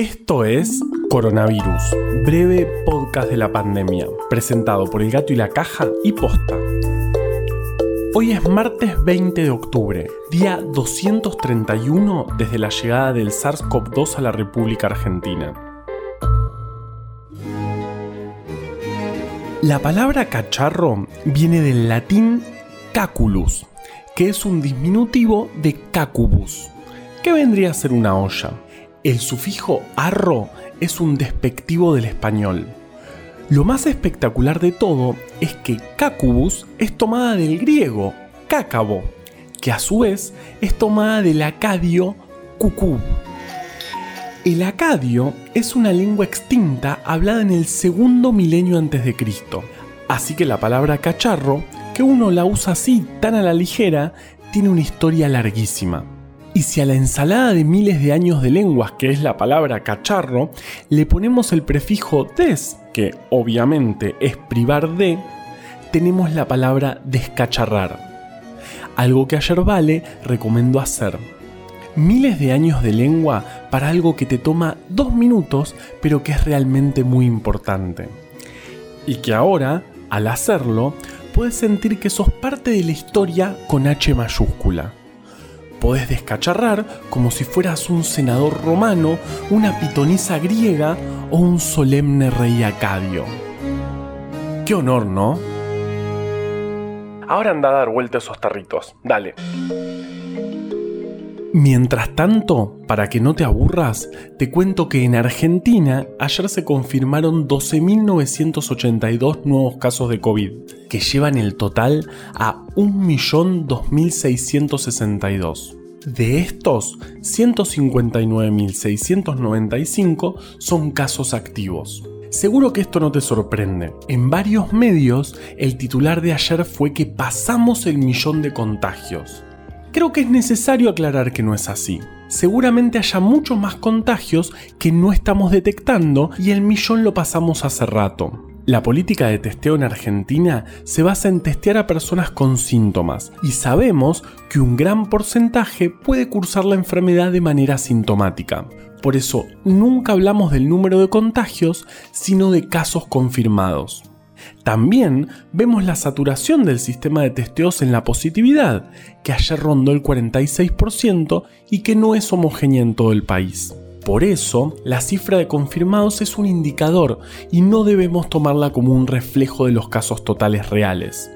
Esto es Coronavirus, breve podcast de la pandemia, presentado por El Gato y la Caja y Posta. Hoy es martes 20 de octubre, día 231 desde la llegada del SARS-CoV-2 a la República Argentina. La palabra cacharro viene del latín caculus, que es un diminutivo de cacubus, que vendría a ser una olla. El sufijo arro es un despectivo del español. Lo más espectacular de todo es que cacubus es tomada del griego cácabo, que a su vez es tomada del acadio cucub. El acadio es una lengua extinta hablada en el segundo milenio antes de Cristo, así que la palabra cacharro, que uno la usa así tan a la ligera, tiene una historia larguísima. Y si a la ensalada de miles de años de lenguas, que es la palabra cacharro, le ponemos el prefijo des, que obviamente es privar de, tenemos la palabra descacharrar. Algo que ayer Vale recomendó hacer. Miles de años de lengua para algo que te toma dos minutos, pero que es realmente muy importante. Y que ahora, al hacerlo, puedes sentir que sos parte de la historia con H mayúscula podés descacharrar como si fueras un senador romano, una pitonisa griega o un solemne rey acadio. Qué honor, ¿no? Ahora anda a dar vuelta a esos tarritos, dale. Mientras tanto, para que no te aburras, te cuento que en Argentina ayer se confirmaron 12.982 nuevos casos de COVID, que llevan el total a 1.002.662. De estos, 159.695 son casos activos. Seguro que esto no te sorprende. En varios medios, el titular de ayer fue que pasamos el millón de contagios. Creo que es necesario aclarar que no es así. Seguramente haya muchos más contagios que no estamos detectando y el millón lo pasamos hace rato. La política de testeo en Argentina se basa en testear a personas con síntomas y sabemos que un gran porcentaje puede cursar la enfermedad de manera sintomática. Por eso nunca hablamos del número de contagios, sino de casos confirmados. También vemos la saturación del sistema de testeos en la positividad, que ayer rondó el 46% y que no es homogénea en todo el país. Por eso, la cifra de confirmados es un indicador y no debemos tomarla como un reflejo de los casos totales reales.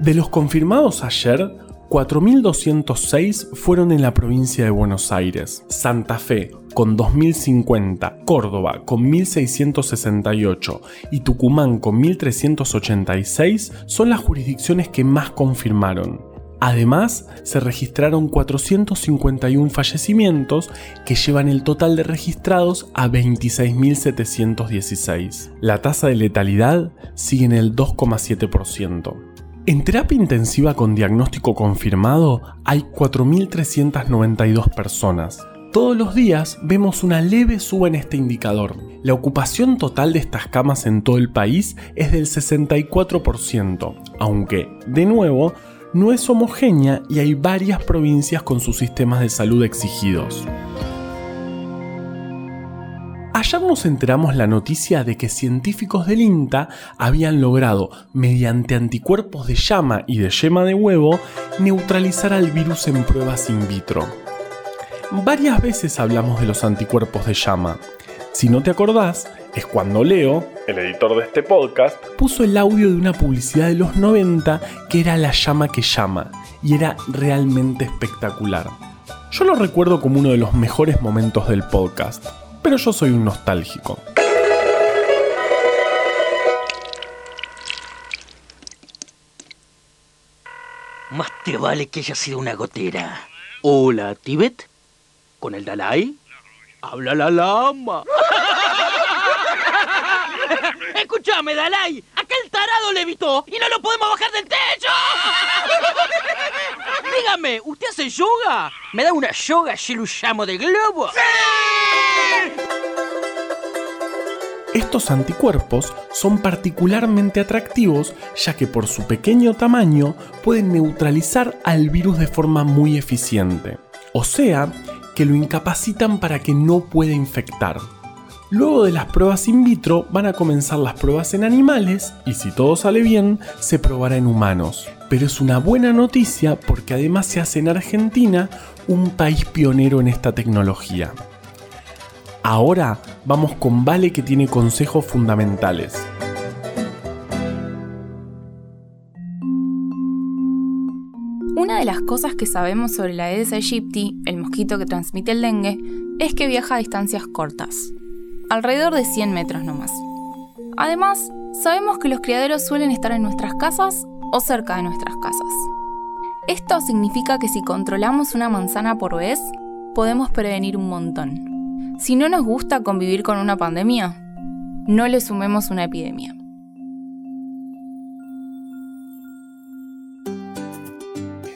De los confirmados ayer, 4.206 fueron en la provincia de Buenos Aires, Santa Fe con 2.050, Córdoba con 1.668 y Tucumán con 1.386 son las jurisdicciones que más confirmaron. Además, se registraron 451 fallecimientos que llevan el total de registrados a 26.716. La tasa de letalidad sigue en el 2,7%. En terapia intensiva con diagnóstico confirmado hay 4.392 personas. Todos los días vemos una leve suba en este indicador. La ocupación total de estas camas en todo el país es del 64%, aunque, de nuevo, no es homogénea y hay varias provincias con sus sistemas de salud exigidos. Ayer nos enteramos la noticia de que científicos del INTA habían logrado, mediante anticuerpos de llama y de yema de huevo, neutralizar al virus en pruebas in vitro. Varias veces hablamos de los anticuerpos de llama. Si no te acordás, es cuando Leo, el editor de este podcast, puso el audio de una publicidad de los 90 que era La llama que llama, y era realmente espectacular. Yo lo recuerdo como uno de los mejores momentos del podcast, pero yo soy un nostálgico. Más te vale que haya sido una gotera. Hola, Tibet. ¿Con el Dalai? Habla la lama. Escúchame, Dalai. Aquel tarado levitó y no lo podemos bajar del techo. Dígame, ¿usted hace yoga? ¿Me da una yoga si lo llamo de globo? Estos anticuerpos son particularmente atractivos ya que por su pequeño tamaño pueden neutralizar al virus de forma muy eficiente. O sea, que lo incapacitan para que no pueda infectar. Luego de las pruebas in vitro van a comenzar las pruebas en animales y si todo sale bien se probará en humanos. Pero es una buena noticia porque además se hace en Argentina un país pionero en esta tecnología. Ahora vamos con Vale que tiene consejos fundamentales. Una de las cosas que sabemos sobre la Aedes aegypti, el mosquito que transmite el dengue, es que viaja a distancias cortas, alrededor de 100 metros nomás. Además, sabemos que los criaderos suelen estar en nuestras casas o cerca de nuestras casas. Esto significa que si controlamos una manzana por vez, podemos prevenir un montón. Si no nos gusta convivir con una pandemia, no le sumemos una epidemia.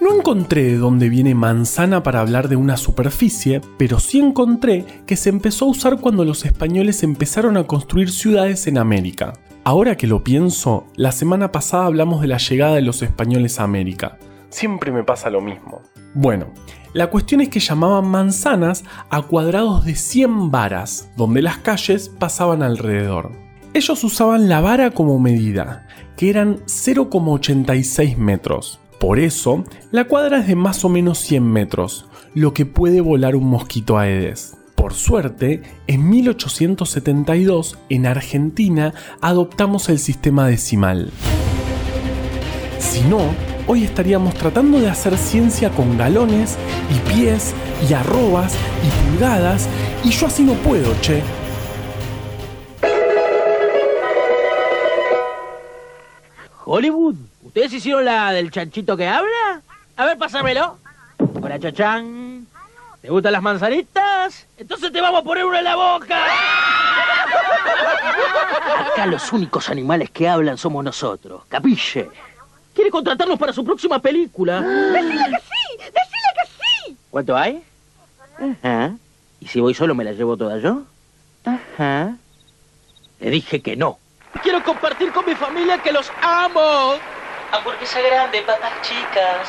No encontré de dónde viene manzana para hablar de una superficie, pero sí encontré que se empezó a usar cuando los españoles empezaron a construir ciudades en América. Ahora que lo pienso, la semana pasada hablamos de la llegada de los españoles a América. Siempre me pasa lo mismo. Bueno, la cuestión es que llamaban manzanas a cuadrados de 100 varas, donde las calles pasaban alrededor. Ellos usaban la vara como medida, que eran 0,86 metros. Por eso, la cuadra es de más o menos 100 metros, lo que puede volar un mosquito aedes. Por suerte, en 1872, en Argentina, adoptamos el sistema decimal. Si no, hoy estaríamos tratando de hacer ciencia con galones y pies y arrobas y pulgadas y yo así no puedo, che. Hollywood, ¿ustedes hicieron la del chanchito que habla? A ver, pásamelo. Hola, chachán. ¿Te gustan las manzanitas? Entonces te vamos a poner una en la boca. Acá los únicos animales que hablan somos nosotros, capille. Quiere contratarnos para su próxima película. ¡Decile que sí! ¡Decile que sí! ¿Cuánto hay? Ajá. ¿Y si voy solo me la llevo toda yo? Ajá. Le dije que no. Quiero compartir con mi familia que los amo. Hamburguesa grande, papas chicas.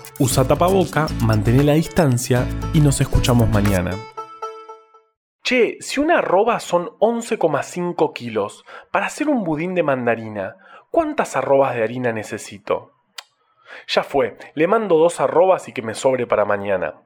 Usa tapaboca, mantén la distancia y nos escuchamos mañana. Che, si una arroba son 11,5 kilos, para hacer un budín de mandarina, ¿cuántas arrobas de harina necesito? Ya fue, le mando dos arrobas y que me sobre para mañana.